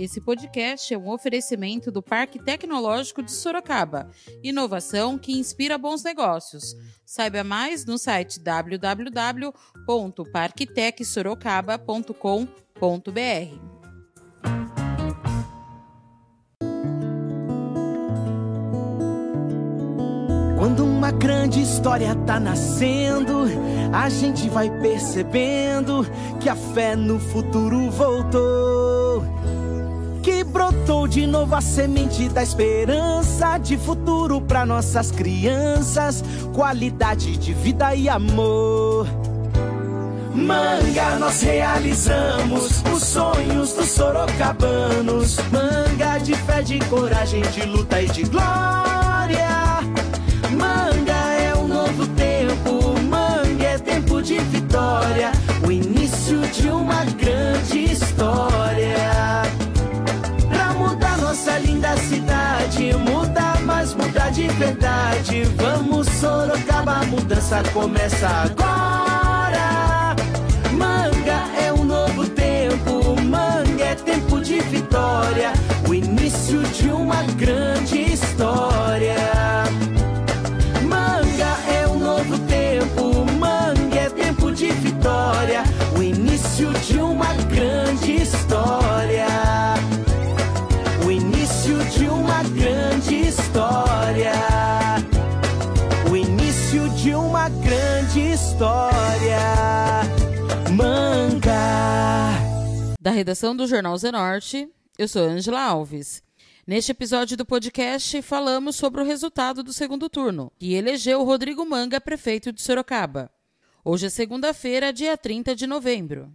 Esse podcast é um oferecimento do Parque Tecnológico de Sorocaba. Inovação que inspira bons negócios. Saiba mais no site www.parktecsorocaba.com.br. Quando uma grande história tá nascendo, a gente vai percebendo que a fé no futuro voltou. Que brotou de novo a semente da esperança de futuro para nossas crianças, qualidade de vida e amor. Manga, nós realizamos os sonhos dos sorocabanos. Manga de fé, de coragem, de luta e de glória. Vamos, Sorocaba, a mudança começa agora. Manga é um novo tempo, manga é tempo de vitória, redação do Jornal Zenorte, eu sou Angela Alves. Neste episódio do podcast, falamos sobre o resultado do segundo turno, que elegeu Rodrigo Manga prefeito de Sorocaba. Hoje é segunda-feira, dia 30 de novembro.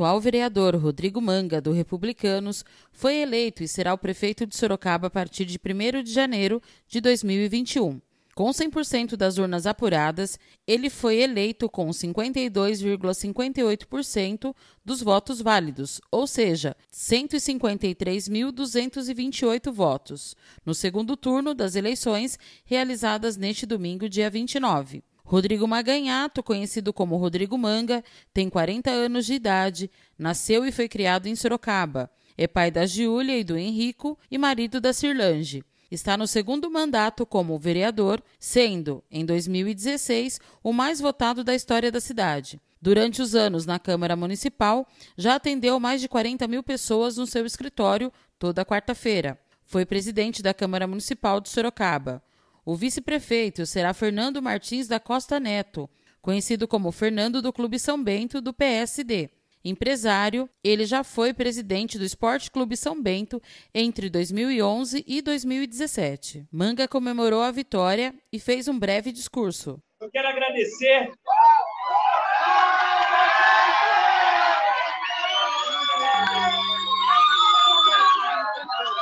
Atual vereador Rodrigo Manga, do Republicanos, foi eleito e será o prefeito de Sorocaba a partir de 1 de janeiro de 2021. Com 100% das urnas apuradas, ele foi eleito com 52,58% dos votos válidos, ou seja, 153.228 votos, no segundo turno das eleições realizadas neste domingo, dia 29. Rodrigo Maganhato, conhecido como Rodrigo Manga, tem 40 anos de idade, nasceu e foi criado em Sorocaba. É pai da Giulia e do Henrico e marido da Cirlange. Está no segundo mandato como vereador, sendo, em 2016, o mais votado da história da cidade. Durante os anos na Câmara Municipal, já atendeu mais de 40 mil pessoas no seu escritório toda quarta-feira. Foi presidente da Câmara Municipal de Sorocaba. O vice-prefeito será Fernando Martins da Costa Neto, conhecido como Fernando do Clube São Bento do PSD. Empresário, ele já foi presidente do Esporte Clube São Bento entre 2011 e 2017. Manga comemorou a vitória e fez um breve discurso. Eu quero agradecer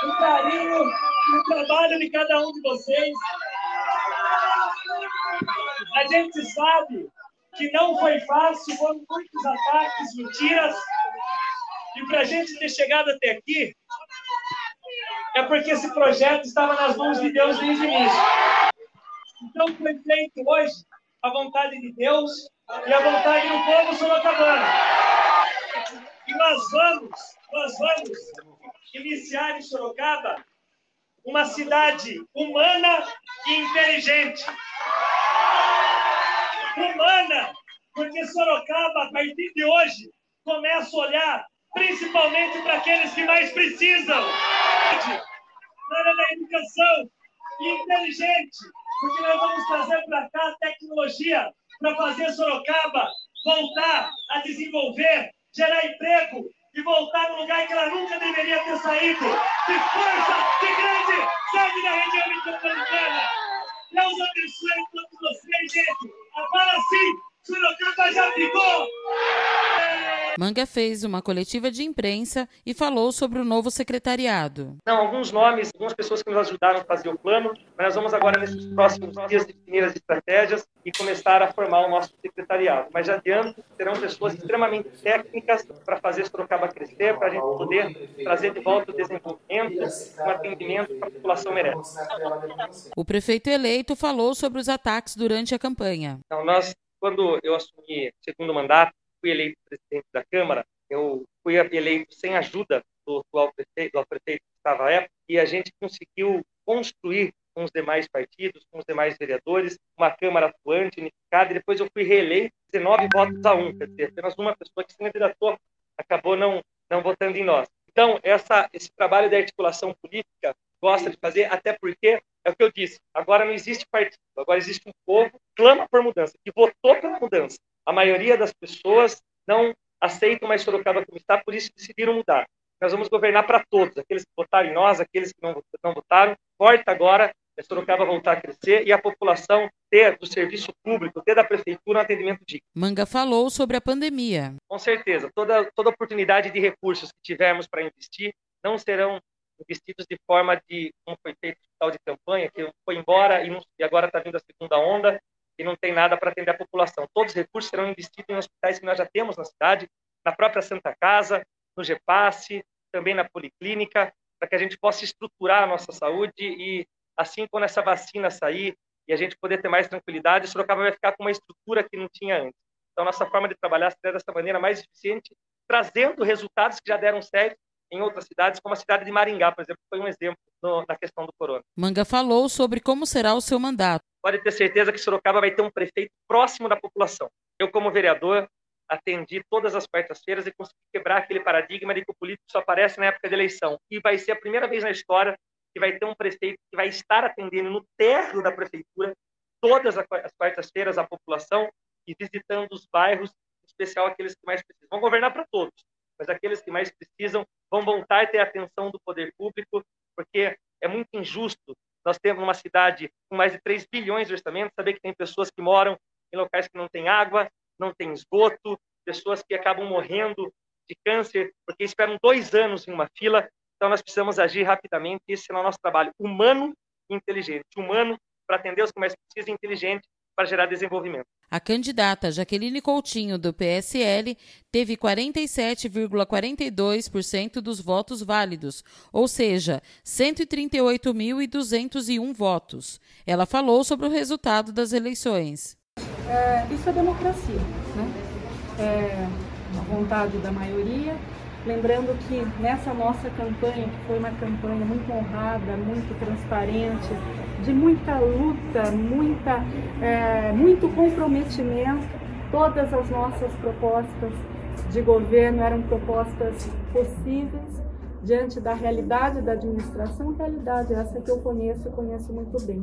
o carinho e o trabalho de cada um de vocês. A gente sabe que não foi fácil, foram muitos ataques, mentiras. E para a gente ter chegado até aqui, é porque esse projeto estava nas mãos de Deus desde o início. Então foi feito hoje a vontade de Deus e a vontade do povo sorocabano. E nós vamos, nós vamos iniciar em Sorocaba uma cidade humana e inteligente. Humana, porque Sorocaba, a partir de hoje, começa a olhar principalmente para aqueles que mais precisam. Na área da educação inteligente, porque nós vamos trazer para cá tecnologia para fazer Sorocaba voltar a desenvolver, gerar emprego e voltar no lugar que ela nunca deveria ter saído. De força, de grande, sabe da região metropolitana. Deus abençoe todos vocês, gente. Agora sim, Sorocaba já ficou. Manga fez uma coletiva de imprensa e falou sobre o novo secretariado. Não, alguns nomes, algumas pessoas que nos ajudaram a fazer o plano, mas nós vamos agora, nesses próximos dias, definir as estratégias e começar a formar o nosso secretariado. Mas já adianto, serão pessoas extremamente técnicas para fazer Sorocaba crescer, para a gente poder trazer de volta o desenvolvimento, o atendimento que a população merece. O prefeito eleito falou sobre os ataques durante a campanha. Então, nós, quando eu assumi segundo mandato, fui eleito presidente da Câmara, eu fui eleito sem ajuda do atual prefeito, do prefeito que estava à época, e a gente conseguiu construir com os demais partidos, com os demais vereadores, uma Câmara atuante, unificada, e depois eu fui reeleito 19 votos a um, quer dizer, apenas uma pessoa que se candidatou acabou não, não votando em nós. Então, essa, esse trabalho de articulação política gosta de fazer, até porque, é o que eu disse, agora não existe partido, agora existe um povo que clama por mudança, que votou pela mudança. A maioria das pessoas não aceitam mais Sorocaba como está, por isso decidiram mudar. Nós vamos governar para todos, aqueles que votaram em nós, aqueles que não, não votaram. Importa agora é Sorocaba voltar a crescer e a população ter do serviço público, ter da prefeitura um atendimento digno. Manga falou sobre a pandemia. Com certeza, toda, toda oportunidade de recursos que tivermos para investir não serão investidos de forma de, como foi feito o hospital de campanha, que foi embora e, não, e agora está vindo a segunda onda, e não tem nada para atender a população. Todos os recursos serão investidos em hospitais que nós já temos na cidade, na própria Santa Casa, no GEPASSE, também na Policlínica, para que a gente possa estruturar a nossa saúde e, assim, quando essa vacina sair e a gente poder ter mais tranquilidade, Sorocaba vai ficar com uma estrutura que não tinha antes. Então, nossa forma de trabalhar será dessa maneira mais eficiente, trazendo resultados que já deram certo em outras cidades, como a cidade de Maringá, por exemplo, foi um exemplo no, na questão do corona. Manga falou sobre como será o seu mandato. Pode ter certeza que Sorocaba vai ter um prefeito próximo da população. Eu, como vereador, atendi todas as quartas-feiras e consegui quebrar aquele paradigma de que o político só aparece na época de eleição. E vai ser a primeira vez na história que vai ter um prefeito que vai estar atendendo no térreo da prefeitura todas as quartas-feiras a população e visitando os bairros, em especial aqueles que mais precisam. Vão governar para todos, mas aqueles que mais precisam vão voltar a ter a atenção do poder público, porque é muito injusto nós temos uma cidade com mais de 3 bilhões de orçamento, saber que tem pessoas que moram em locais que não têm água, não têm esgoto, pessoas que acabam morrendo de câncer porque esperam dois anos em uma fila. Então, nós precisamos agir rapidamente. Esse é o nosso trabalho humano e inteligente. Humano para atender os que mais precisam inteligente para gerar desenvolvimento. A candidata Jaqueline Coutinho, do PSL, teve 47,42% dos votos válidos, ou seja, 138.201 votos. Ela falou sobre o resultado das eleições. É, isso é democracia, né? É a vontade da maioria. Lembrando que nessa nossa campanha, que foi uma campanha muito honrada, muito transparente, de muita luta, muita, é, muito comprometimento. Todas as nossas propostas de governo eram propostas possíveis diante da realidade da administração, realidade essa que eu conheço conheço muito bem.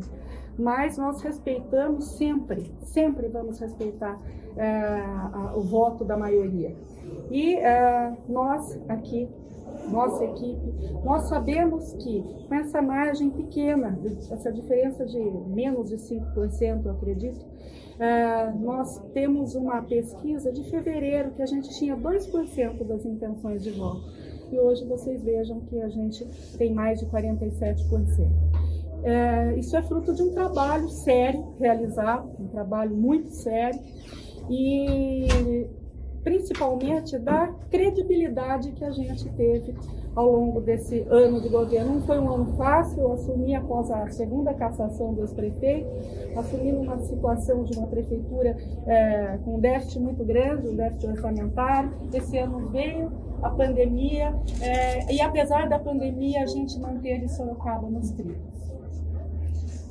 Mas nós respeitamos sempre, sempre vamos respeitar é, a, o voto da maioria. E é, nós aqui nossa equipe, nós sabemos que com essa margem pequena, essa diferença de menos de 5%, eu acredito, uh, nós temos uma pesquisa de fevereiro que a gente tinha 2% das intenções de voto. E hoje vocês vejam que a gente tem mais de 47%. Uh, isso é fruto de um trabalho sério realizado, um trabalho muito sério. E principalmente da credibilidade que a gente teve ao longo desse ano de governo. Não foi um ano fácil, eu assumi após a segunda cassação dos prefeitos, assumi numa situação de uma prefeitura é, com déficit muito grande, um déficit orçamentário. Esse ano veio a pandemia é, e apesar da pandemia a gente manteve Sorocaba nos trilhos.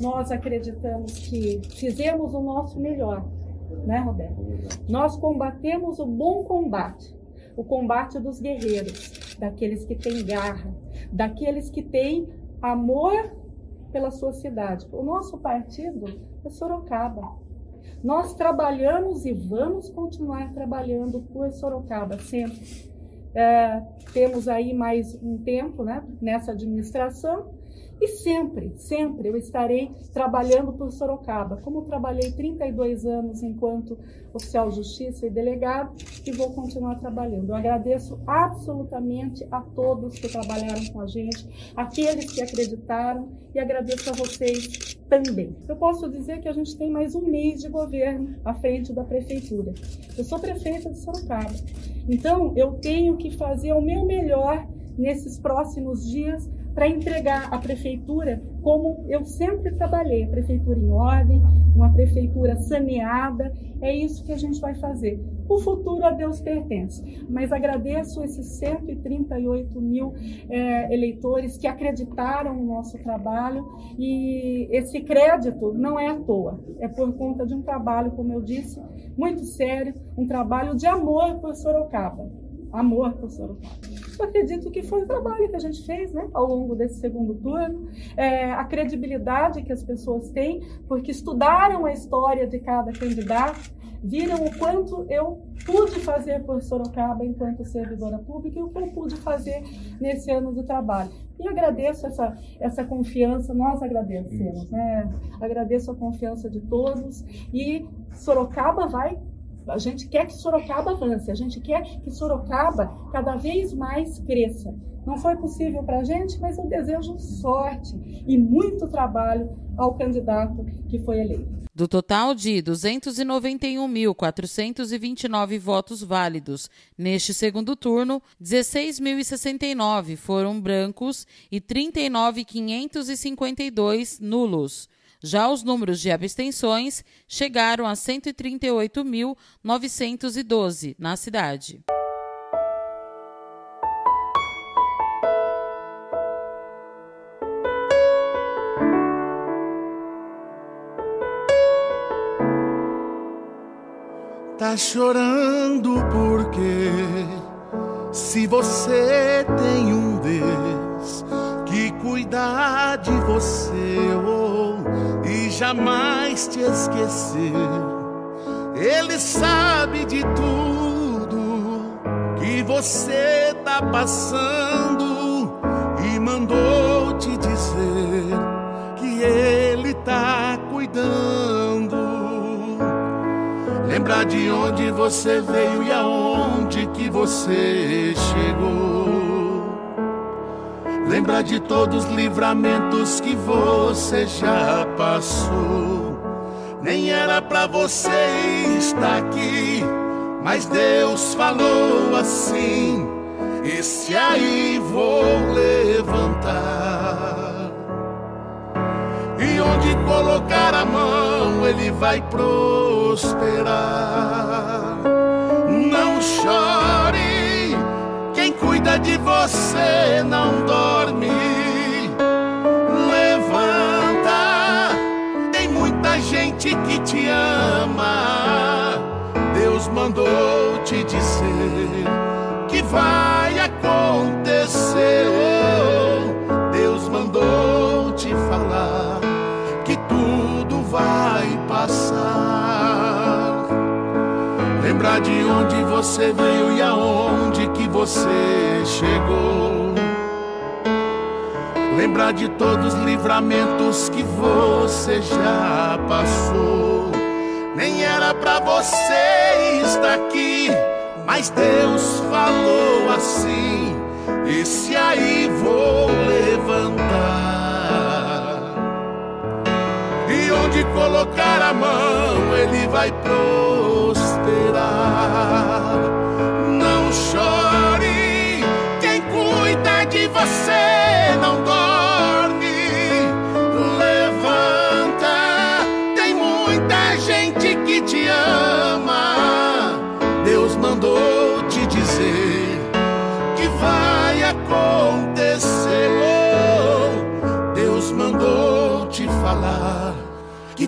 Nós acreditamos que fizemos o nosso melhor né, Roberto? Nós combatemos o bom combate, o combate dos guerreiros, daqueles que têm garra, daqueles que têm amor pela sua cidade. O nosso partido é Sorocaba. Nós trabalhamos e vamos continuar trabalhando por Sorocaba sempre. É, temos aí mais um tempo né, nessa administração E sempre, sempre eu estarei trabalhando por Sorocaba, como trabalhei 32 anos enquanto oficial de justiça e delegado, e vou continuar trabalhando. Eu agradeço absolutamente a todos que trabalharam com a gente, aqueles que acreditaram, e agradeço a vocês também. Eu posso dizer que a gente tem mais um mês de governo à frente da prefeitura. Eu sou prefeita de Sorocaba, então eu tenho que fazer o meu melhor nesses próximos dias para entregar a prefeitura como eu sempre trabalhei, a prefeitura em ordem, uma prefeitura saneada. É isso que a gente vai fazer. O futuro a Deus pertence. Mas agradeço esses 138 mil é, eleitores que acreditaram no nosso trabalho e esse crédito não é à toa. É por conta de um trabalho, como eu disse, muito sério, um trabalho de amor por Sorocaba. Amor por Sorocaba. Eu acredito que foi o trabalho que a gente fez né, ao longo desse segundo turno, é, a credibilidade que as pessoas têm, porque estudaram a história de cada candidato, viram o quanto eu pude fazer por Sorocaba enquanto servidora pública e o que eu pude fazer nesse ano de trabalho. E agradeço essa, essa confiança, nós agradecemos, né? Agradeço a confiança de todos e Sorocaba vai a gente quer que Sorocaba avance, a gente quer que Sorocaba cada vez mais cresça. Não foi possível para a gente, mas eu desejo sorte e muito trabalho ao candidato que foi eleito. Do total de 291.429 votos válidos neste segundo turno, 16.069 foram brancos e 39.552 nulos. Já os números de abstenções chegaram a 138.912 na cidade. Tá chorando porque se você tem um Deus que cuida de você oh, jamais te esquecer, Ele sabe de tudo que você tá passando e mandou te dizer que Ele tá cuidando. Lembrar de onde você veio e aonde que você chegou. Lembra de todos os livramentos que você já passou. Nem era para você estar aqui, mas Deus falou assim: Esse aí vou levantar. E onde colocar a mão, ele vai prosperar. Não chore cuida de você não dorme. Mandou te dizer que vai acontecer. Deus mandou te falar que tudo vai passar. Lembrar de onde você veio e aonde que você chegou. Lembrar de todos os livramentos que você já passou. Nem era para você estar aqui, mas Deus falou assim: Esse aí vou levantar. E onde colocar a mão, ele vai prosperar chore. Quem cuida de você